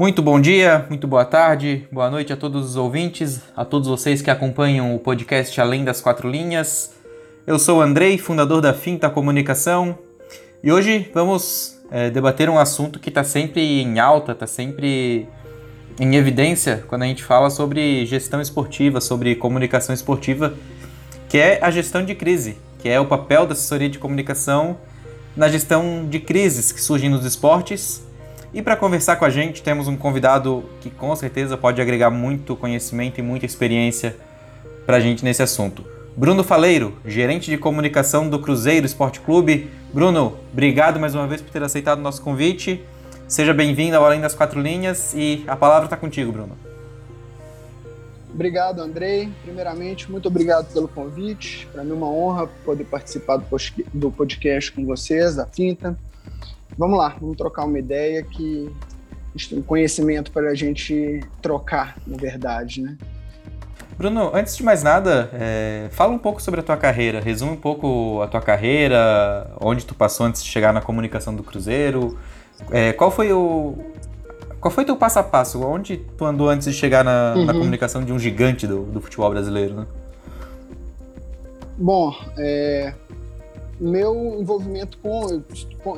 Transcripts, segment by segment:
Muito bom dia, muito boa tarde, boa noite a todos os ouvintes, a todos vocês que acompanham o podcast Além das Quatro Linhas. Eu sou o Andrei, fundador da Finta Comunicação, e hoje vamos é, debater um assunto que está sempre em alta, está sempre em evidência quando a gente fala sobre gestão esportiva, sobre comunicação esportiva, que é a gestão de crise, que é o papel da assessoria de comunicação na gestão de crises que surgem nos esportes e para conversar com a gente, temos um convidado que com certeza pode agregar muito conhecimento e muita experiência para a gente nesse assunto. Bruno Faleiro, gerente de comunicação do Cruzeiro Esporte Clube. Bruno, obrigado mais uma vez por ter aceitado o nosso convite. Seja bem-vindo ao Além das Quatro Linhas e a palavra está contigo, Bruno. Obrigado, Andrei. Primeiramente, muito obrigado pelo convite. Para mim é uma honra poder participar do podcast com vocês, da Finta vamos lá, vamos trocar uma ideia que um conhecimento para a gente trocar, na verdade, né? Bruno, antes de mais nada, é, fala um pouco sobre a tua carreira. Resume um pouco a tua carreira, onde tu passou antes de chegar na comunicação do Cruzeiro. É, qual foi o qual foi teu passo a passo? Onde tu andou antes de chegar na, uhum. na comunicação de um gigante do, do futebol brasileiro, né? Bom, é, meu envolvimento com,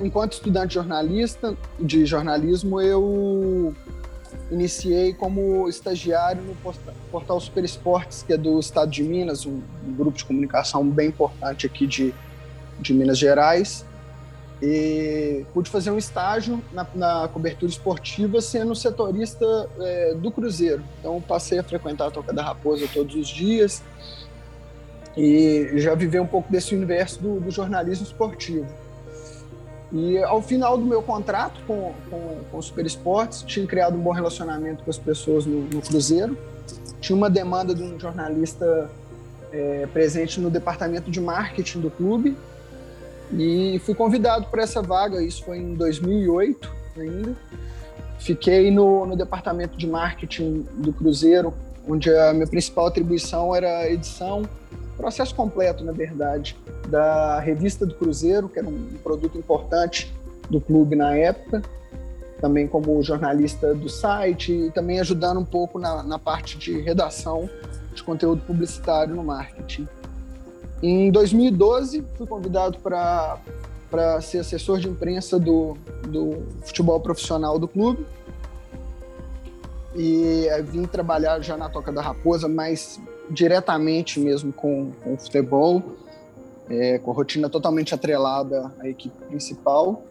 enquanto estudante jornalista de jornalismo, eu iniciei como estagiário no portal Super Esportes, que é do estado de Minas, um, grupo de comunicação bem importante aqui de, de Minas Gerais. E pude fazer um estágio na, na cobertura esportiva sendo setorista é, do Cruzeiro. Então passei a frequentar a Toca da Raposa todos os dias, e já vivi um pouco desse universo do, do, jornalismo esportivo. E ao final do meu contrato com, com, com o Super Esportes, tinha criado um bom relacionamento com as pessoas no, no Cruzeiro, tinha uma demanda de um jornalista é, presente no departamento de marketing do clube e fui convidado para essa vaga, isso foi em 2008 ainda. Fiquei no, no departamento de marketing do Cruzeiro, onde a minha principal atribuição era edição processo completo, na verdade, da revista do Cruzeiro, que era um produto importante do clube na época, também como jornalista do site e também ajudando um pouco na, na parte de redação de conteúdo publicitário no marketing. Em 2012, fui convidado para ser assessor de imprensa do, do futebol profissional do clube. E vim trabalhar já na Toca da Raposa, mas diretamente mesmo com, com o futebol, é, com a rotina totalmente atrelada à equipe principal.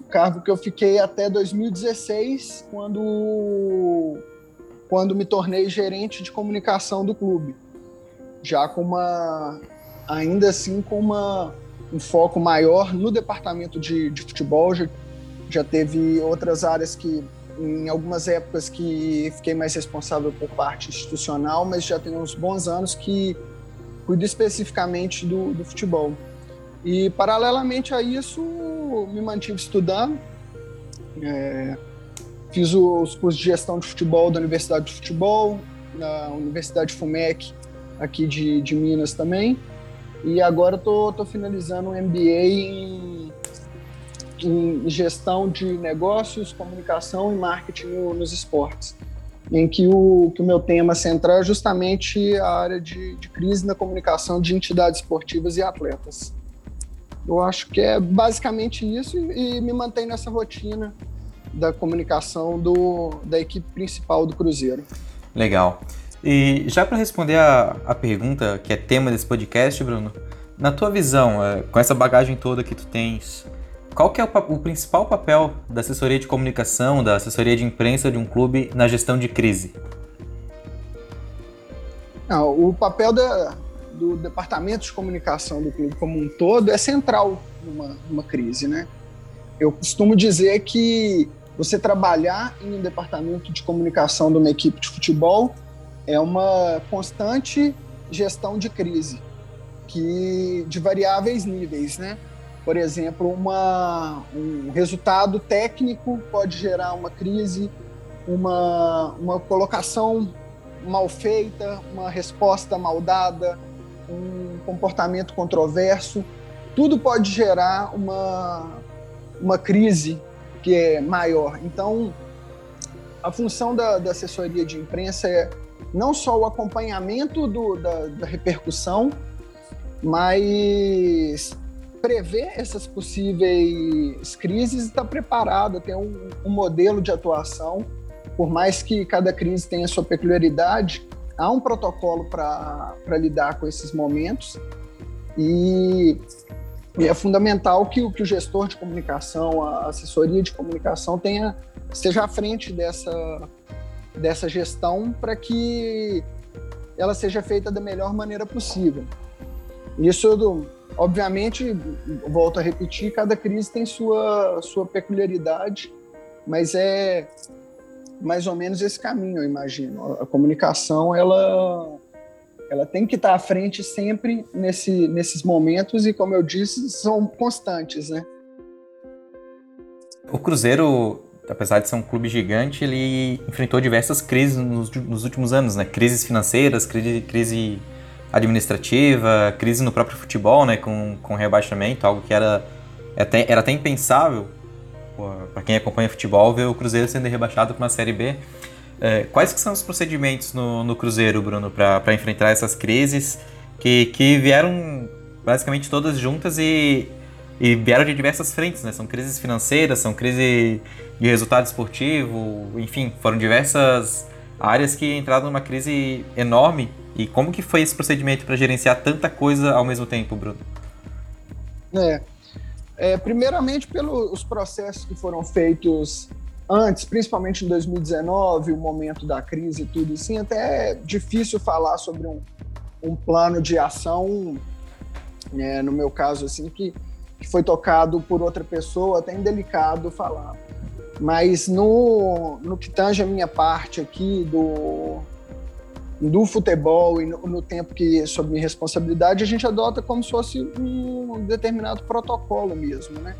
O cargo que eu fiquei até 2016, quando, quando me tornei gerente de comunicação do clube. Já com uma. ainda assim, com uma, um foco maior no departamento de, de futebol. Já, já teve outras áreas que em algumas épocas que fiquei mais responsável por parte institucional, mas já tem uns bons anos que cuido especificamente do, do futebol. E, paralelamente a isso, me mantive estudando. É, fiz os cursos de gestão de futebol da Universidade de Futebol, na Universidade FUMEC, aqui de, de Minas também. E agora estou finalizando um MBA em em gestão de negócios, comunicação e marketing nos esportes, em que o, que o meu tema central é justamente a área de, de crise na comunicação de entidades esportivas e atletas. Eu acho que é basicamente isso e, e me mantém nessa rotina da comunicação do, da equipe principal do Cruzeiro. Legal. E já para responder a, a pergunta que é tema desse podcast, Bruno, na tua visão, é, com essa bagagem toda que tu tens, qual que é o, o, principal papel da assessoria de comunicação, da assessoria de imprensa de um clube na gestão de crise? Não, o papel da, do departamento de comunicação do clube como um todo é central numa, numa crise, né? Eu costumo dizer que você trabalhar em um departamento de comunicação de uma equipe de futebol é uma constante gestão de crise, que de variáveis níveis, né? Por exemplo, uma, um resultado técnico pode gerar uma crise, uma, uma colocação mal feita, uma resposta mal dada, um comportamento controverso. Tudo pode gerar uma, uma crise que é maior. Então, a função da, da, assessoria de imprensa é não só o acompanhamento do, da, da repercussão, mas prever essas possíveis crises e estar preparado, ter um, um modelo de atuação. Por mais que cada crise tenha sua peculiaridade, há um protocolo para lidar com esses momentos e, e, é fundamental que, que o gestor de comunicação, a assessoria de comunicação tenha esteja à frente dessa, dessa gestão para que ela seja feita da melhor maneira possível. Isso, obviamente, volto a repetir, cada crise tem sua, sua peculiaridade, mas é mais ou menos esse caminho, eu imagino. A comunicação, ela, ela tem que estar à frente sempre nesse, nesses momentos e, como eu disse, são constantes, né? O Cruzeiro apesar de ser um clube gigante, ele enfrentou diversas crises nos, nos últimos anos, né? Crises financeiras, crise, crise administrativa, crise no próprio futebol, né? Com, com rebaixamento, algo que era até, era até impensável para quem acompanha futebol ver o Cruzeiro sendo rebaixado para uma Série B. É, quais que são os procedimentos no, no Cruzeiro, Bruno, para enfrentar essas crises que, que vieram basicamente todas juntas e, e vieram de diversas frentes, né? São crises financeiras, são crises de resultado esportivo, enfim, foram diversas áreas que entraram numa crise enorme. E como que foi esse procedimento para gerenciar tanta coisa ao mesmo tempo, Bruno? É, é primeiramente pelos processos que foram feitos antes, principalmente em 2019, o momento da crise e tudo assim, até é difícil falar sobre um, um plano de ação, né, no meu caso, assim, que, que foi tocado por outra pessoa, até indelicado falar. Mas no, no que tange a minha parte aqui do, do futebol e no, no, tempo que sob minha responsabilidade, a gente adota como se fosse um determinado protocolo mesmo, né?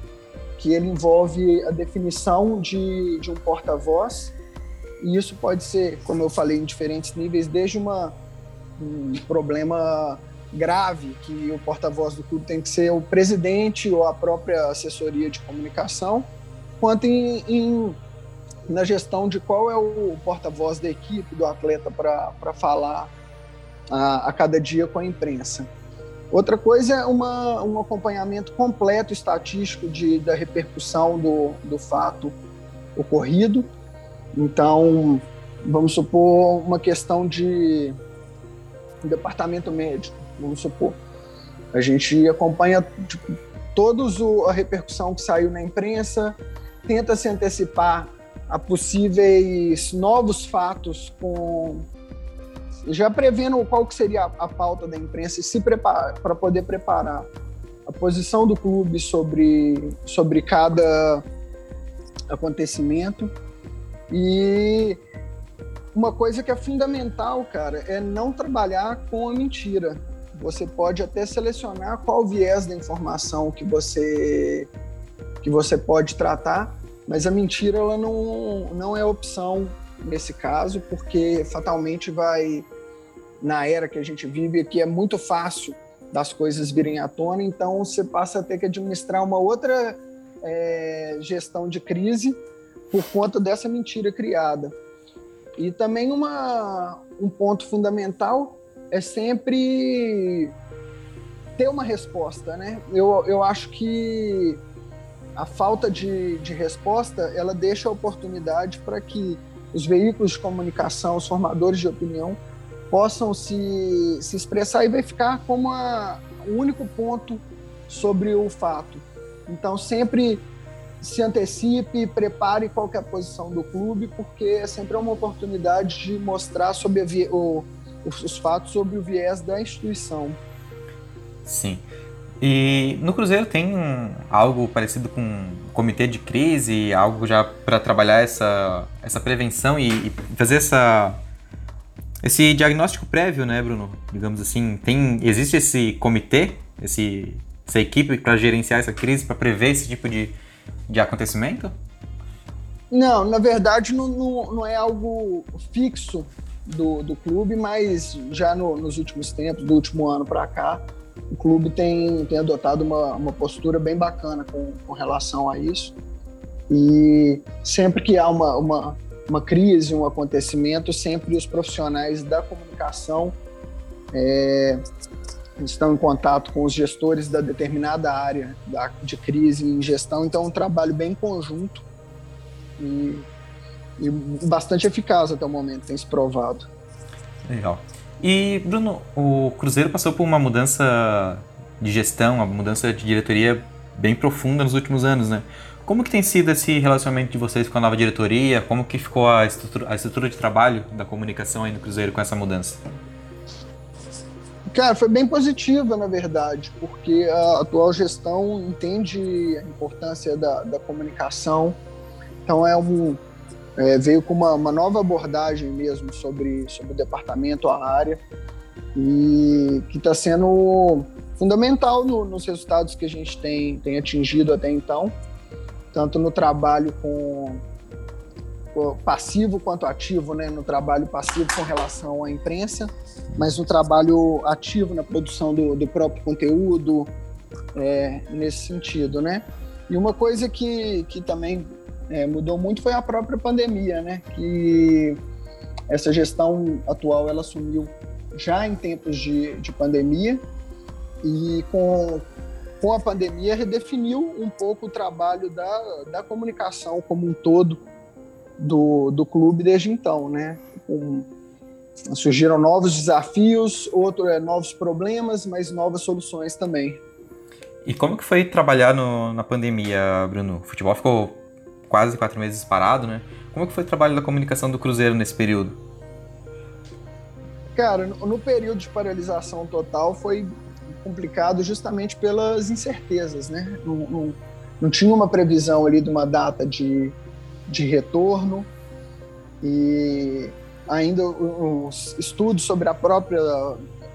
Que ele envolve a definição de, de um porta-voz, e isso pode ser, como eu falei, em diferentes níveis, desde uma, um problema grave, que o porta-voz do clube tem que ser o presidente ou a própria assessoria de comunicação, quanto em, em na gestão de qual é o porta-voz da equipe, do atleta, para falar a, a, cada dia com a imprensa. Outra coisa é uma, um acompanhamento completo estatístico de, da repercussão do, do fato ocorrido. Então, vamos supor uma questão de departamento médico, vamos supor. A gente acompanha tipo, todos o, a repercussão que saiu na imprensa, tenta se antecipar a possíveis novos fatos com já prevendo qual que seria a, pauta da imprensa e se preparar para poder preparar a posição do clube sobre sobre cada acontecimento e uma coisa que é fundamental, cara, é não trabalhar com a mentira. Você pode até selecionar qual viés da informação que você que você pode tratar, mas a mentira ela não, não é opção nesse caso, porque fatalmente vai, na era que a gente vive, que é muito fácil das coisas virem à tona, então você passa a ter que administrar uma outra é, gestão de crise por conta dessa mentira criada. E também uma, um ponto fundamental é sempre ter uma resposta, né? Eu, eu acho que a falta de, de resposta ela deixa a oportunidade para que os veículos de comunicação, os formadores de opinião, possam se, se expressar e verificar como a, o único ponto sobre o fato. Então, sempre se antecipe, prepare qual a posição do clube, porque é sempre uma oportunidade de mostrar sobre a, o, os fatos sobre o viés da instituição. Sim. E no Cruzeiro tem algo parecido com um comitê de crise, algo já para trabalhar essa, essa prevenção e, e, fazer essa esse diagnóstico prévio, né, Bruno? Digamos assim, tem existe esse comitê, esse, essa equipe para gerenciar essa crise, para prever esse tipo de, de acontecimento? Não, na verdade não, não, não é algo fixo do, do clube, mas já no, nos últimos tempos, do último ano para cá, o clube tem, tem adotado uma, uma postura bem bacana com, com relação a isso. E sempre que há uma, uma, uma crise, um acontecimento, sempre os profissionais da comunicação é, estão em contato com os gestores da determinada área da, de crise em gestão, então é um trabalho bem conjunto e, e bastante eficaz até o momento, tem se provado. Legal. E, Bruno, o Cruzeiro passou por uma mudança de gestão, uma mudança de diretoria bem profunda nos últimos anos, né? Como que tem sido esse relacionamento de vocês com a nova diretoria? Como que ficou a estrutura, a estrutura de trabalho da comunicação aí no Cruzeiro com essa mudança? Cara, foi bem positiva, na verdade, porque a atual gestão entende a importância da, da comunicação. Então, é um, é, veio com uma, uma, nova abordagem mesmo sobre, sobre o departamento, a área, e que está sendo fundamental no, nos resultados que a gente tem, tem atingido até então, tanto no trabalho com, passivo quanto ativo, né? no trabalho passivo com relação à imprensa, mas no trabalho ativo na produção do, do próprio conteúdo, é, nesse sentido, né? E uma coisa que, que também é, mudou muito foi a própria pandemia, né? Que essa gestão atual ela assumiu já em tempos de, de pandemia e com, com a pandemia redefiniu um pouco o trabalho da, da comunicação como um todo do, do clube desde então, né? Surgiram novos desafios, outros é, novos problemas, mas novas soluções também. E como que foi trabalhar no, na pandemia, Bruno? O futebol ficou quase quatro meses parado, né? Como que foi o trabalho da comunicação do Cruzeiro nesse período? Cara, no período de paralisação total foi complicado justamente pelas incertezas, né? Não, não, não tinha uma previsão ali de uma data de, de retorno e ainda os estudos sobre a própria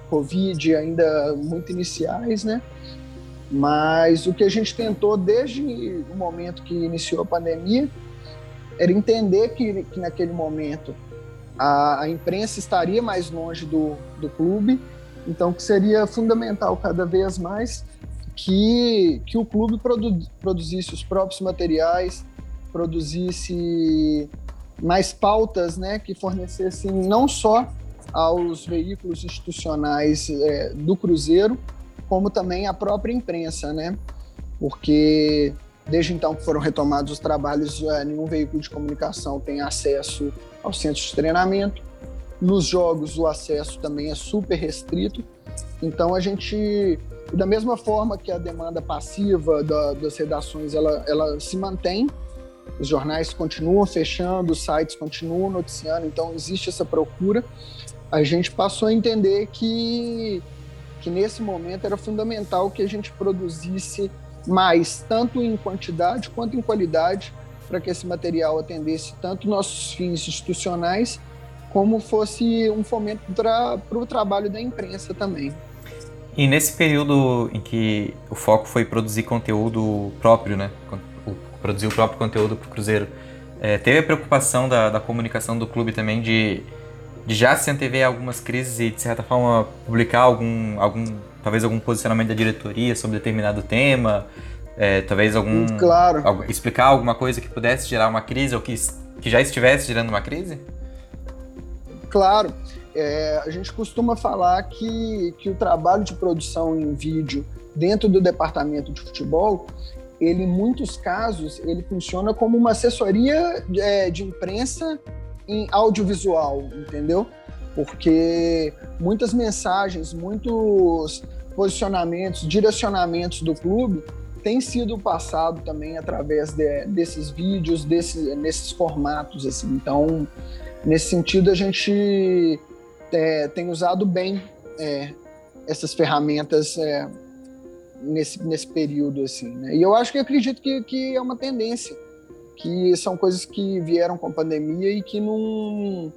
Covid ainda muito iniciais, né? Mas o que a gente tentou desde o momento que iniciou a pandemia era entender que, que naquele momento a, a, imprensa estaria mais longe do, do clube, então que seria fundamental cada vez mais que, que o clube produ, produzisse os próprios materiais, produzisse mais pautas né, que fornecessem não só aos veículos institucionais é, do Cruzeiro, como também a própria imprensa, né? Porque desde então que foram retomados os trabalhos, nenhum veículo de comunicação tem acesso ao centro de treinamento. Nos jogos, o acesso também é super restrito. Então, a gente, da mesma forma que a demanda passiva da, das redações ela, ela se mantém, os jornais continuam fechando, os sites continuam noticiando, então existe essa procura. A gente passou a entender que que nesse momento era fundamental que a gente produzisse mais, tanto em quantidade quanto em qualidade, para que esse material atendesse tanto nossos fins institucionais, como fosse um fomento para o trabalho da imprensa também. E nesse período em que o foco foi produzir conteúdo próprio, né? Produzir o próprio conteúdo para o Cruzeiro, é, teve a preocupação da, da comunicação do clube também de de já se antever algumas crises e, de certa forma, publicar algum, algum talvez algum posicionamento da diretoria sobre determinado tema, é, talvez algum... Claro. Algum, explicar alguma coisa que pudesse gerar uma crise ou que, que já estivesse gerando uma crise? Claro. É, a gente costuma falar que, que o trabalho de produção em vídeo dentro do departamento de futebol, ele em muitos casos, ele funciona como uma assessoria é, de imprensa em audiovisual, entendeu? Porque muitas mensagens, muitos posicionamentos, direcionamentos do clube têm sido passado também através de, desses vídeos, desses, nesses formatos, assim. Então, nesse sentido, a gente é, tem usado bem é, essas ferramentas é, nesse, nesse período, assim. Né? E eu acho que acredito que, que é uma tendência que são coisas que vieram com a pandemia e que não,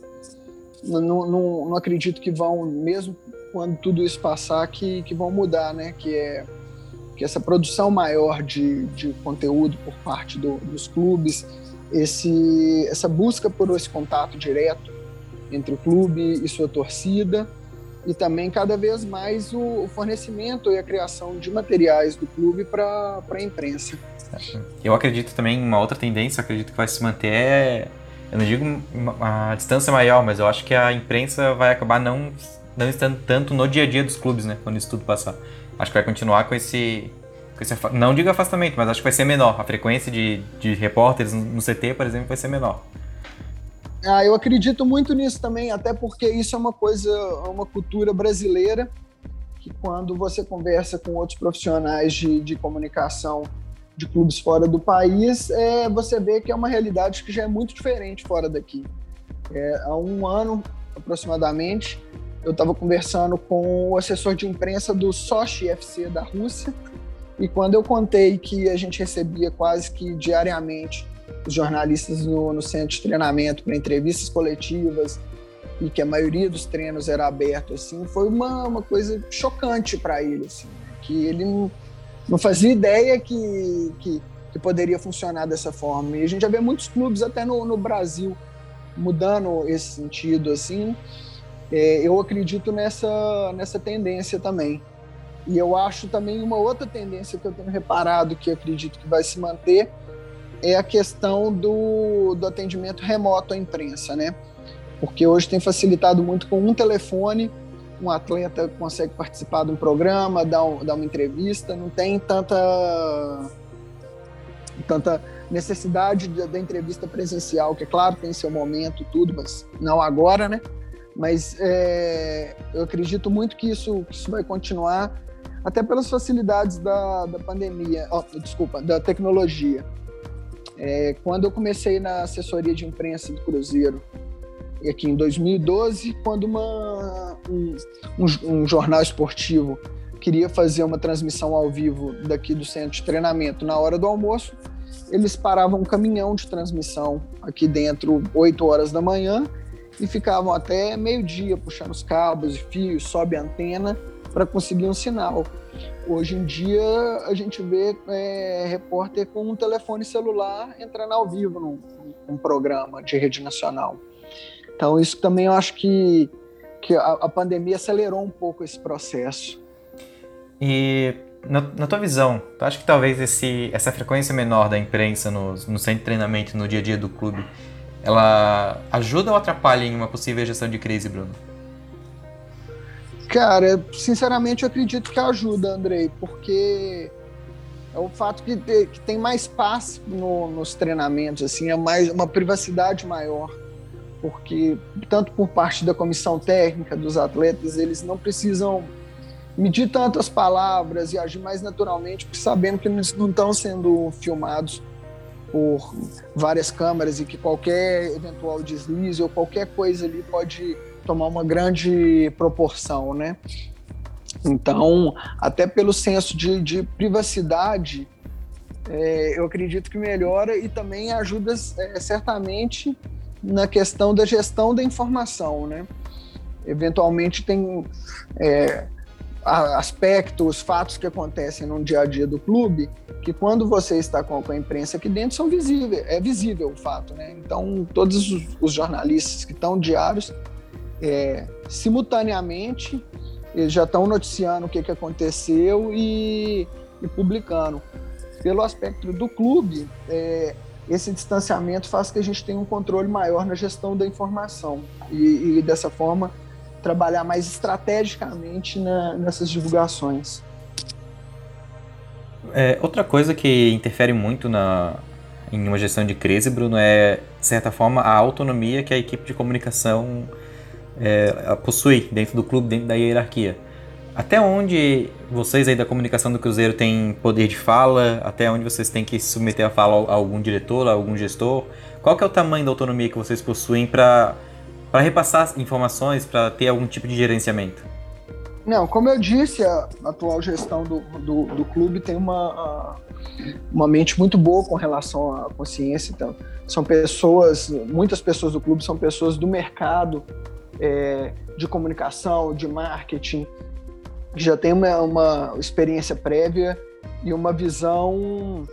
não, não, não acredito que vão, mesmo quando tudo isso passar, que, que vão mudar, né? Que é que essa produção maior de, de conteúdo por parte do, dos clubes, esse, essa busca por esse contato direto entre o clube e sua torcida, e também cada vez mais o, fornecimento e a criação de materiais do clube para a imprensa. Eu acredito também uma outra tendência, acredito que vai se manter é, eu não digo a distância maior, mas eu acho que a imprensa vai acabar não, não estando tanto no dia a dia dos clubes, né? Quando isso tudo passar. Acho que vai continuar com esse, com esse não digo afastamento, mas acho que vai ser menor. A frequência de, de repórteres no CT, por exemplo, vai ser menor. Ah, eu acredito muito nisso também, até porque isso é uma coisa, uma cultura brasileira que quando você conversa com outros profissionais de, de comunicação de clubes fora do país, é, você vê que é uma realidade que já é muito diferente fora daqui. É, há um ano, aproximadamente, eu estava conversando com o assessor de imprensa do Sochi FC da Rússia, e quando eu contei que a gente recebia quase que diariamente os jornalistas no, no centro de treinamento para entrevistas coletivas e que a maioria dos treinos era aberto assim foi uma, uma coisa chocante para ele assim, que ele não, não fazia ideia que, que, que, poderia funcionar dessa forma. E a gente já vê muitos clubes até no, no Brasil mudando esse sentido assim. É, eu acredito nessa nessa tendência também. E eu acho também uma outra tendência que eu tenho reparado que acredito que vai se manter é a questão do, do atendimento remoto à imprensa, né? Porque hoje tem facilitado muito com um telefone, um atleta consegue participar de um programa, dar, um, dar uma entrevista, não tem tanta, tanta necessidade da entrevista presencial, que é claro, tem seu momento tudo, mas não agora, né? Mas é, eu acredito muito que isso, que isso vai continuar, até pelas facilidades da, da pandemia, oh, desculpa, da tecnologia. É, quando eu comecei na assessoria de imprensa do Cruzeiro, aqui em 2012, quando uma, um, um, um, jornal esportivo queria fazer uma transmissão ao vivo daqui do centro de treinamento na hora do almoço, eles paravam um caminhão de transmissão aqui dentro, 8 horas da manhã, e ficavam até meio-dia puxando os cabos e fios, sobe a antena para conseguir um sinal. Hoje em dia a gente vê é, repórter com um telefone celular entrando ao vivo num, num, programa de rede nacional. Então isso também eu acho que, que a, a pandemia acelerou um pouco esse processo. E na, na, tua visão, tu acha que talvez esse, essa frequência menor da imprensa no, no centro de treinamento, no dia a dia do clube, ela ajuda ou atrapalha em uma possível gestão de crise, Bruno? Cara, sinceramente eu acredito que ajuda, Andrei, porque é o fato que, que tem mais paz no, nos treinamentos, assim, é mais uma privacidade maior, porque tanto por parte da comissão técnica dos atletas, eles não precisam medir tantas palavras e agir mais naturalmente, porque sabendo que eles não estão sendo filmados por várias câmeras e que qualquer eventual deslize ou qualquer coisa ali pode tomar uma grande proporção, né? Então, até pelo senso de, de privacidade, é, eu acredito que melhora e também ajuda é, certamente na questão da gestão da informação, né? Eventualmente tem é, aspectos, fatos que acontecem no dia a dia do clube, que quando você está com a imprensa aqui dentro são visíveis, é visível o fato, né? Então todos os, jornalistas que estão diários é, simultaneamente eles já estão noticiando o que, que aconteceu e, e publicando. Pelo aspecto do clube, é, esse distanciamento faz que a gente tenha um controle maior na gestão da informação e, e dessa forma trabalhar mais estrategicamente na, nessas divulgações. É, outra coisa que interfere muito na, em uma gestão de crise, Bruno, é, de certa forma, a autonomia que a equipe de comunicação é, possui dentro do clube, dentro da hierarquia. Até onde vocês aí da comunicação do Cruzeiro têm poder de fala? Até onde vocês têm que submeter a fala a algum diretor, a algum gestor? Qual que é o tamanho da autonomia que vocês possuem para repassar informações, para ter algum tipo de gerenciamento? Não, como eu disse, a atual gestão do, do, do clube tem uma, uma mente muito boa com relação à consciência. Então, são pessoas, muitas pessoas do clube são pessoas do mercado, é, de comunicação, de marketing, que já tem uma, uma experiência prévia e uma visão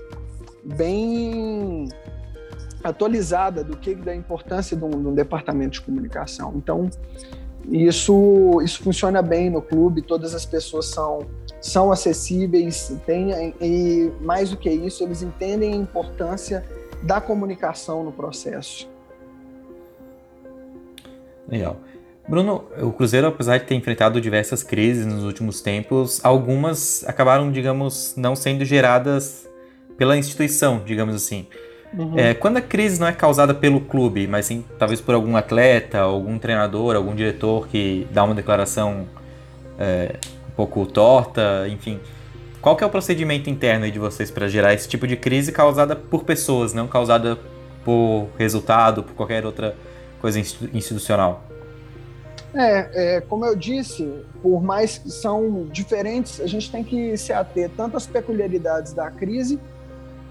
bem atualizada do que da importância de um, de um, departamento de comunicação. Então isso isso funciona bem no clube. Todas as pessoas são são acessíveis, e mais do que isso eles entendem a importância da comunicação no processo. Legal. Bruno, o Cruzeiro, apesar de ter enfrentado diversas crises nos últimos tempos, algumas acabaram, digamos, não sendo geradas pela instituição, digamos assim. Uhum. É, quando a crise não é causada pelo clube, mas sim talvez por algum atleta, algum treinador, algum diretor que dá uma declaração é, um pouco torta, enfim. Qual que é o procedimento interno de vocês para gerar esse tipo de crise causada por pessoas, não causada por resultado, por qualquer outra coisa institucional? É, é, como eu disse, por mais que são diferentes, a gente tem que se ater tanto às peculiaridades da crise,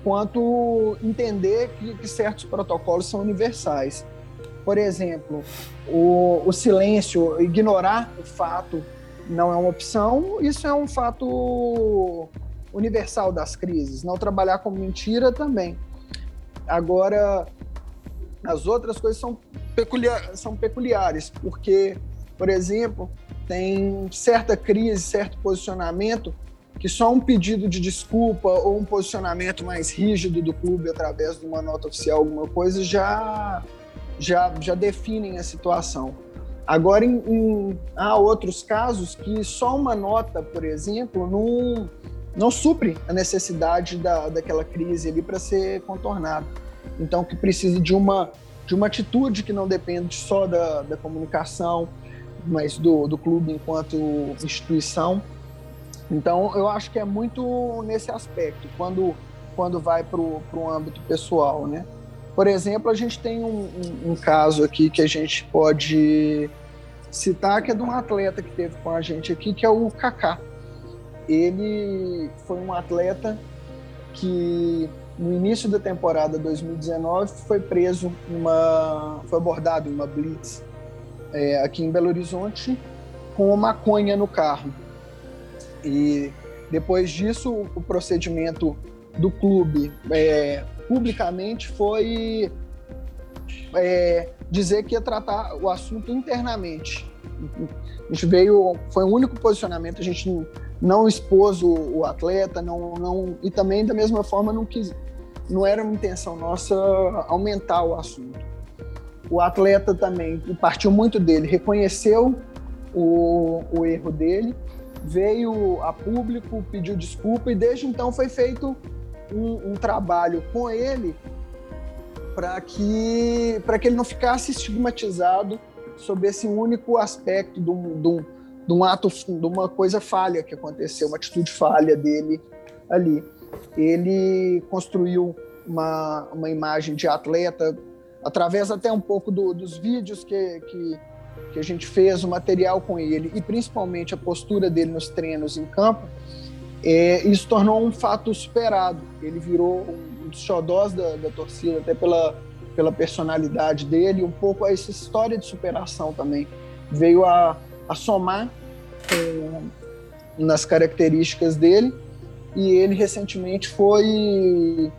quanto entender que, que certos protocolos são universais. Por exemplo, o, o silêncio, ignorar o fato não é uma opção, isso é um fato universal das crises. Não trabalhar com mentira também. Agora, as outras coisas são, peculiar, são peculiares, porque por exemplo, tem certa crise, certo posicionamento que só um pedido de desculpa ou um posicionamento mais rígido do clube através de uma nota oficial, alguma coisa, já, já, já definem a situação. Agora, em, em, há outros casos que só uma nota, por exemplo, não, não supre a necessidade da, daquela crise ali para ser contornada. Então, que precisa de uma, de uma atitude que não depende só da, da comunicação, mas do, do clube enquanto instituição. Então, eu acho que é muito nesse aspecto, quando, quando vai para o âmbito pessoal, né? Por exemplo, a gente tem um, um, um, caso aqui que a gente pode citar, que é de um atleta que teve com a gente aqui, que é o Kaká. Ele foi um atleta que no início da temporada 2019 foi preso uma foi abordado em uma blitz é, aqui em Belo Horizonte com maconha no carro. E depois disso, o procedimento do clube é, publicamente foi é, dizer que ia tratar o assunto internamente. A gente veio, foi o único posicionamento, a gente não expôs o, o atleta, não, não, e também da mesma forma não quis, não era uma intenção nossa aumentar o assunto o atleta também partiu muito dele, reconheceu o, o erro dele, veio a público, pediu desculpa e desde então foi feito um, um trabalho com ele para que, que ele não ficasse estigmatizado sobre esse único aspecto de um, de, um, de um ato, de uma coisa falha que aconteceu, uma atitude falha dele ali. Ele construiu uma, uma imagem de atleta através até um pouco do, dos vídeos que, que, que, a gente fez, o material com ele e principalmente a postura dele nos treinos em campo, é, isso tornou um fato superado. Ele virou um dos xodós da, da torcida, até pela, pela personalidade dele, um pouco essa história de superação também. Veio a, a somar com, nas características dele e ele recentemente foi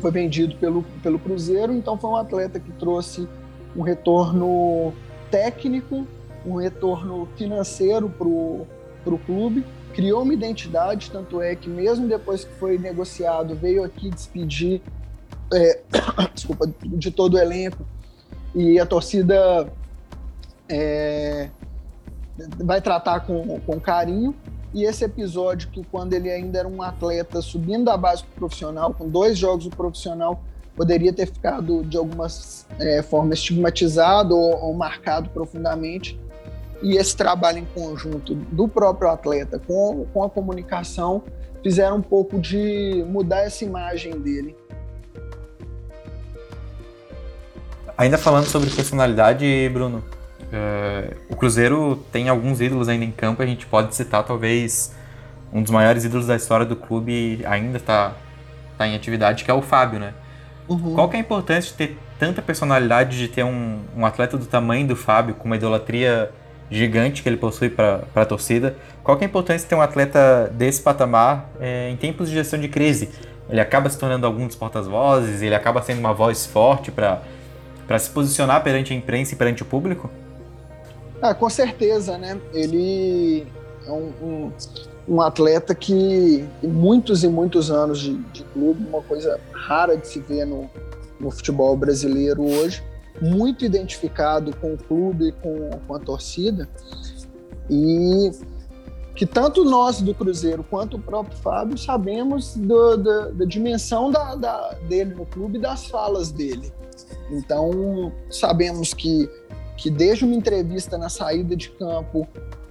foi vendido pelo, pelo Cruzeiro, então foi um atleta que trouxe um retorno técnico, um retorno financeiro para o clube, criou uma identidade, tanto é que mesmo depois que foi negociado, veio aqui despedir é, desculpa, de todo o elenco e a torcida é, vai tratar com, com carinho. E esse episódio, que quando ele ainda era um atleta subindo da base profissional, com dois jogos do profissional, poderia ter ficado de alguma é, forma estigmatizado ou, ou, marcado profundamente. E esse trabalho em conjunto do próprio atleta com, com a comunicação fizeram um pouco de mudar essa imagem dele. Ainda falando sobre personalidade, Bruno, é, o Cruzeiro tem alguns ídolos ainda em campo, a gente pode citar talvez um dos maiores ídolos da história do clube ainda está tá em atividade, que é o Fábio, né? Uhum. Qual que é a importância de ter tanta personalidade, de ter um, um atleta do tamanho do Fábio, com uma idolatria gigante que ele possui para a torcida? Qual que é a importância de ter um atleta desse patamar é, em tempos de gestão de crise? Ele acaba se tornando algum dos portas-vozes, ele acaba sendo uma voz forte para se posicionar perante a imprensa e perante o público? Ah, com certeza, né? Ele é um, um, um atleta que muitos e muitos anos de, de, clube, uma coisa rara de se ver no, no futebol brasileiro hoje. muito identificado com o clube, com, com a torcida, e que tanto nós do Cruzeiro quanto o próprio Fábio sabemos do, do, da dimensão da, da, dele no clube e das falas dele. Então, sabemos que, que desde uma entrevista na saída de campo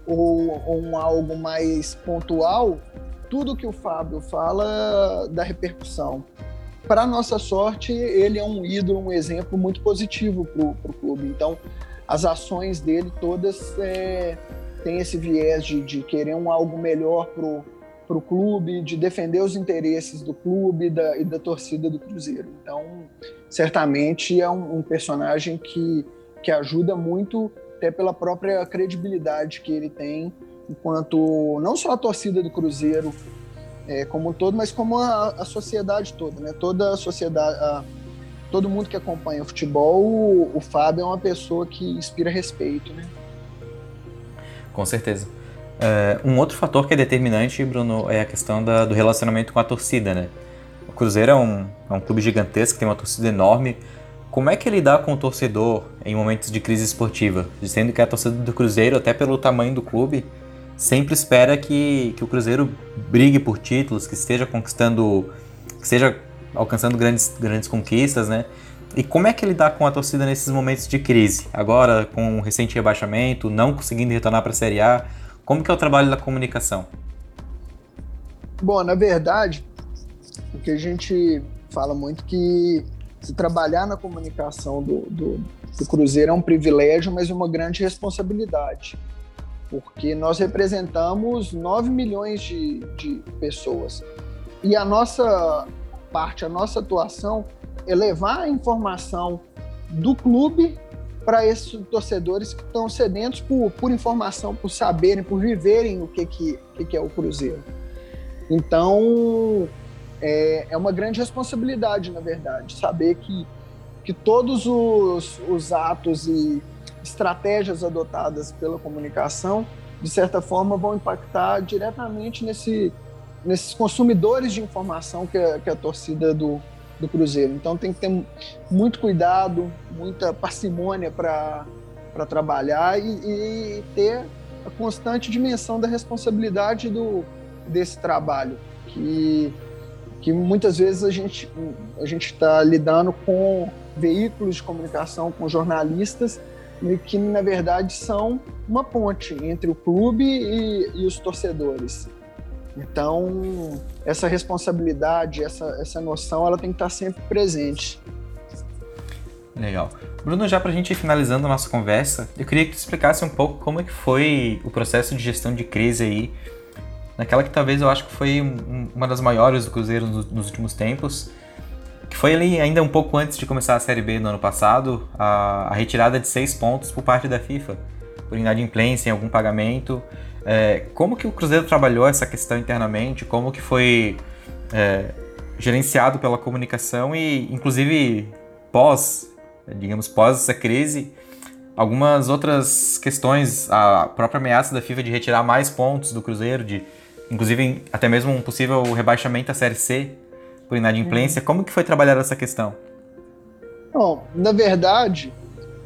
ou, ou um algo mais pontual, tudo que o Fábio fala dá repercussão. Para nossa sorte, ele é um ídolo, um exemplo muito positivo para o clube. Então, as ações dele todas é, tem esse viés de, de querer um algo melhor para o clube, de defender os interesses do clube da, e da torcida do Cruzeiro. Então, certamente é um, um, personagem que, que ajuda muito, até pela própria credibilidade que ele tem, enquanto não só a torcida do Cruzeiro é, como um todo, mas como a, a sociedade toda, né? Toda a sociedade, a, todo mundo que acompanha o futebol, o, o Fábio é uma pessoa que inspira respeito, né? Com certeza. Uh, um outro fator que é determinante, Bruno, é a questão da, do relacionamento com a torcida, né? O Cruzeiro é um, é um clube gigantesco, tem uma torcida enorme. Como é que ele dá com o torcedor em momentos de crise esportiva? Dizendo que a torcida do Cruzeiro, até pelo tamanho do clube, sempre espera que, que o Cruzeiro brigue por títulos, que esteja conquistando, que esteja alcançando grandes, grandes conquistas, né? E como é que ele dá com a torcida nesses momentos de crise? Agora, com o recente rebaixamento, não conseguindo retornar para a Série A, como que é o trabalho da comunicação? Bom, na verdade, o que a gente fala muito que se trabalhar na comunicação do, do, do Cruzeiro é um privilégio, mas uma grande responsabilidade, porque nós representamos 9 milhões de, de pessoas. E a nossa parte, a nossa atuação elevar a informação do clube para esses torcedores que estão sedentos por, por informação, por saberem, por viverem o que, que, que é o Cruzeiro. Então, é, é uma grande responsabilidade, na verdade, saber que, que todos os, os atos e estratégias adotadas pela comunicação, de certa forma, vão impactar diretamente nesse, nesses consumidores de informação que a, que a torcida do, do Cruzeiro. Então tem que ter muito cuidado, muita parcimônia para trabalhar e, e, ter a constante dimensão da responsabilidade do, desse trabalho, que, que muitas vezes a gente a gente está lidando com veículos de comunicação, com jornalistas, que na verdade são uma ponte entre o clube e, e os torcedores. Então, essa responsabilidade, essa, essa noção, ela tem que estar sempre presente. Legal. Bruno, já para a gente ir finalizando a nossa conversa, eu queria que tu explicasse um pouco como é que foi o processo de gestão de crise aí, naquela que talvez eu acho que foi uma das maiores do Cruzeiro nos últimos tempos, que foi ali ainda um pouco antes de começar a Série B no ano passado, a, a retirada de seis pontos por parte da FIFA, por inadimplência em algum pagamento, é, como que o Cruzeiro trabalhou essa questão internamente? Como que foi é, gerenciado pela comunicação e, inclusive, pós, digamos, pós essa crise, algumas outras questões, a própria ameaça da FIFA de retirar mais pontos do Cruzeiro, de, inclusive, até mesmo um possível rebaixamento à Série C por inadimplência. Uhum. Como que foi trabalhar essa questão? Bom, na verdade,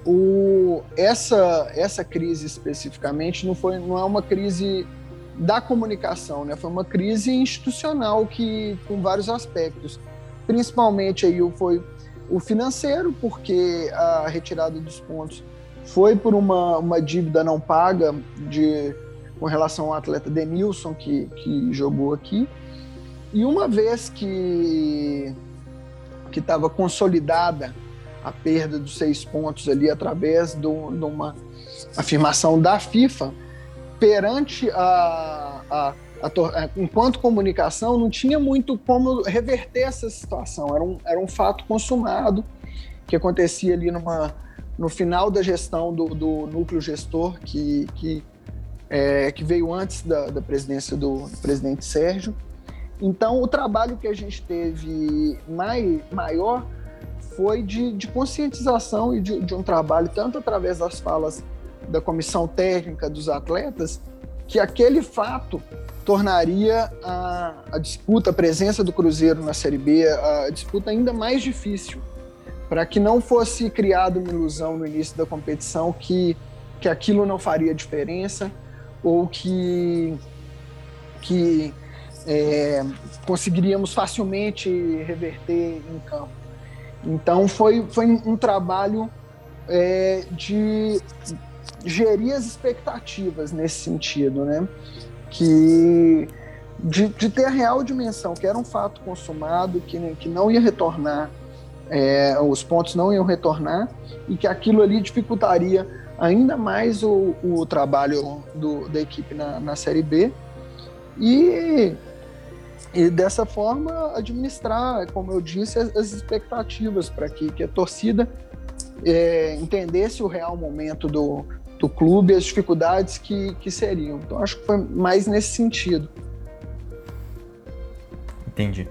o, essa, essa crise especificamente não, foi, não é uma crise da comunicação, né? foi uma crise institucional que, com vários aspectos. Principalmente aí foi o financeiro, porque a retirada dos pontos foi por uma, uma dívida não paga de, com relação ao atleta Denilson, que, que jogou aqui. E uma vez que estava consolidada a perda dos seis pontos ali através de uma afirmação da FIFA perante a, a, a, enquanto comunicação não tinha muito como reverter essa situação era um, era um fato consumado que acontecia ali numa no final da gestão do, do núcleo gestor que, que, é, que veio antes da, da presidência do, do presidente Sérgio então o trabalho que a gente teve mai, maior foi de, de conscientização e de, de, um trabalho, tanto através das falas da comissão técnica dos atletas, que aquele fato tornaria a, a disputa, a presença do Cruzeiro na Série B, a disputa ainda mais difícil. Para que não fosse criada uma ilusão no início da competição que, que aquilo não faria diferença ou que, que é, conseguiríamos facilmente reverter em campo. Então foi, foi um trabalho é, de gerir as expectativas nesse sentido, né? Que de, de, ter a real dimensão, que era um fato consumado, que, que não ia retornar, é, os pontos não iam retornar, e que aquilo ali dificultaria ainda mais o, o trabalho do, da equipe na, na Série B. E, e dessa forma administrar, como eu disse, as, as expectativas para que, que a torcida é, entendesse o real momento do, do clube, as dificuldades que, que seriam. Então acho que foi mais nesse sentido. Entendi.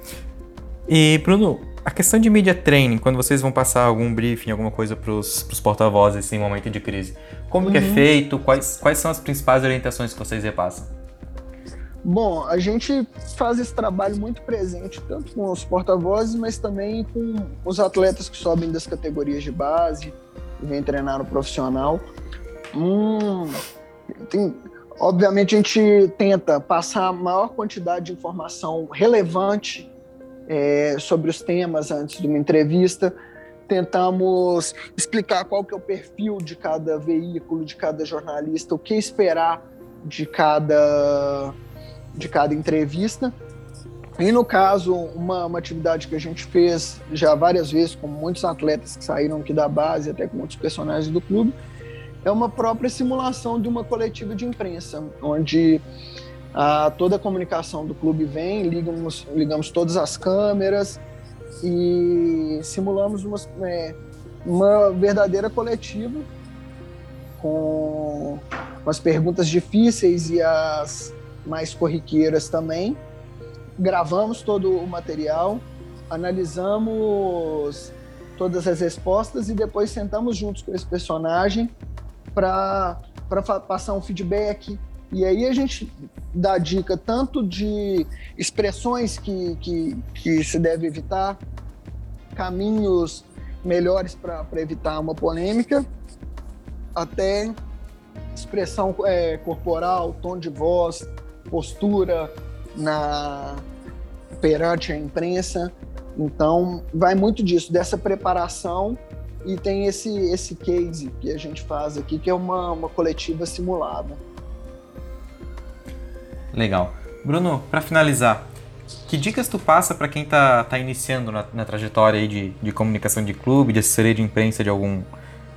E, Bruno, a questão de media training, quando vocês vão passar algum briefing, alguma coisa para os porta-vozes em momento de crise, como uhum. que é uhum. feito? Quais, quais são as principais orientações que vocês repassam? Bom, a gente faz esse trabalho muito presente, tanto com os porta-vozes, mas também com os atletas que sobem das categorias de base e vêm treinar no profissional. Hum, tem, Obviamente, a gente tenta passar a maior quantidade de informação relevante é, sobre os temas antes de uma entrevista. Tentamos explicar qual que é o perfil de cada veículo, de cada jornalista, o que esperar de cada, de cada entrevista. E no caso, uma, uma atividade que a gente fez já várias vezes com muitos atletas que saíram aqui da base, até com muitos personagens do clube, é uma própria simulação de uma coletiva de imprensa, onde a, toda a comunicação do clube vem, ligamos, ligamos todas as câmeras e simulamos uma, é, uma verdadeira coletiva com as perguntas difíceis e as mais corriqueiras também. Gravamos todo o material, analisamos todas as respostas e depois sentamos juntos com esse personagem para passar um feedback. E aí a gente dá dica tanto de expressões que, que, que se deve evitar, caminhos melhores para evitar uma polêmica, até expressão é, corporal, tom de voz, postura na perante a imprensa. Então, vai muito disso, dessa preparação e tem esse, esse case que a gente faz aqui, que é uma, uma coletiva simulada. Legal. Bruno, para finalizar, que dicas tu passa para quem está tá iniciando na, na trajetória aí de, de comunicação de clube, de assessoria de imprensa de, algum,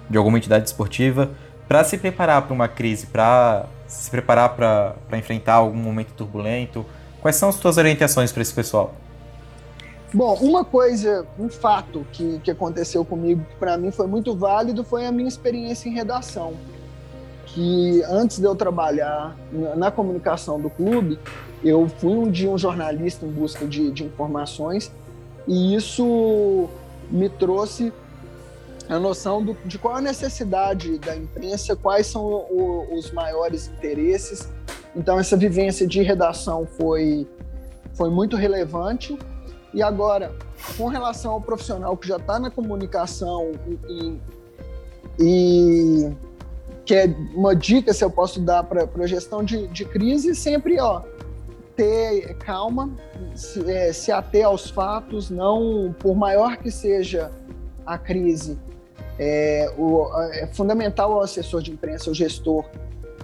de alguma entidade esportiva, para se preparar para uma crise, para se preparar para enfrentar algum momento turbulento? Quais são as tuas orientações para esse pessoal? Bom, uma coisa, um fato que, que aconteceu comigo que para mim foi muito válido foi a minha experiência em redação. Que antes de eu trabalhar na comunicação do clube, eu fui um dia um jornalista em busca de, de informações e isso me trouxe a noção do, de qual a necessidade da imprensa, quais são o, os maiores interesses. Então, essa vivência de redação foi, foi muito relevante e agora, com relação ao profissional que já está na comunicação e, e, que é uma dica se eu posso dar para gestão de, de crise, sempre ó, ter calma, se, é, se ater aos fatos, não por maior que seja a crise, é, o, é fundamental o assessor de imprensa, o gestor,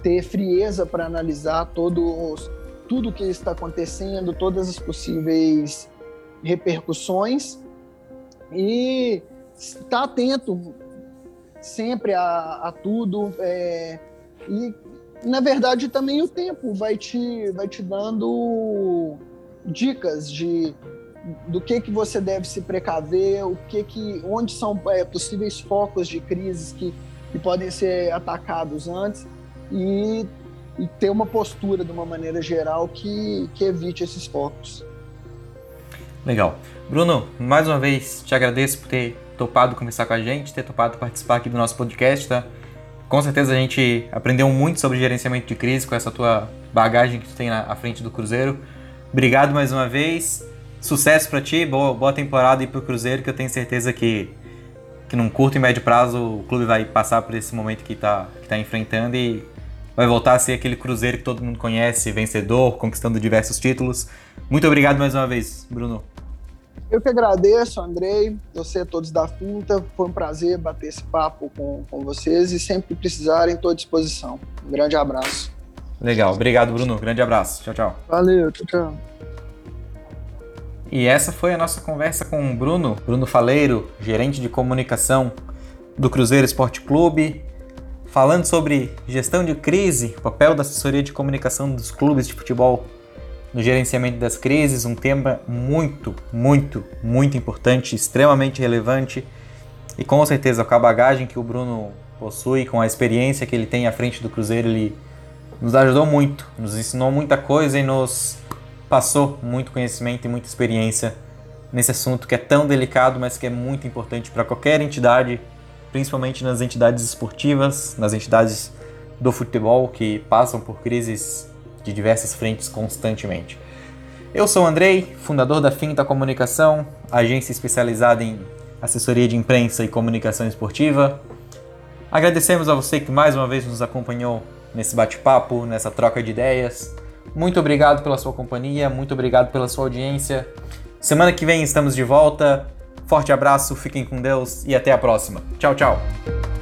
ter frieza para analisar todos, tudo o que está acontecendo, todas as possíveis repercussões e estar atento sempre a, a tudo é, e na verdade também o tempo vai te vai te dando dicas de do que que você deve se precaver o que que onde são é, possíveis focos de crises que, que podem ser atacados antes e, e ter uma postura de uma maneira geral que, que evite esses focos. Legal. Bruno, mais uma vez te agradeço por ter topado conversar com a gente, ter topado participar aqui do nosso podcast, tá? Com certeza a gente aprendeu muito sobre gerenciamento de crise com essa tua bagagem que tu tem à frente do Cruzeiro. Obrigado mais uma vez. Sucesso para ti, boa, boa temporada aí pro Cruzeiro, que eu tenho certeza que que num curto e médio prazo o clube vai passar por esse momento que está que tá enfrentando e vai voltar a ser aquele Cruzeiro que todo mundo conhece, vencedor, conquistando diversos títulos. Muito obrigado mais uma vez, Bruno. Eu que agradeço, Andrei, você, todos da Finta. Foi um prazer bater esse papo com, com vocês e sempre que precisarem, estou à disposição. Um grande abraço. Legal, obrigado, Bruno. Grande abraço. Tchau, tchau. Valeu, tchau, tchau. E essa foi a nossa conversa com o Bruno, Bruno Faleiro, gerente de comunicação do Cruzeiro Esporte Clube, falando sobre gestão de crise, papel da assessoria de comunicação dos clubes de futebol no gerenciamento das crises, um tema muito, muito, muito importante, extremamente relevante. E com certeza com a bagagem que o Bruno possui, com a experiência que ele tem à frente do Cruzeiro, ele nos ajudou muito, nos ensinou muita coisa e nos passou muito conhecimento e muita experiência nesse assunto que é tão delicado, mas que é muito importante para qualquer entidade, principalmente nas entidades esportivas, nas entidades do futebol que passam por crises de diversas frentes constantemente. Eu sou o Andrei, fundador da Finta Comunicação, agência especializada em assessoria de imprensa e comunicação esportiva. Agradecemos a você que mais uma vez nos acompanhou nesse bate-papo, nessa troca de ideias. Muito obrigado pela sua companhia, muito obrigado pela sua audiência. Semana que vem estamos de volta. Forte abraço, fiquem com Deus e até a próxima. Tchau, tchau.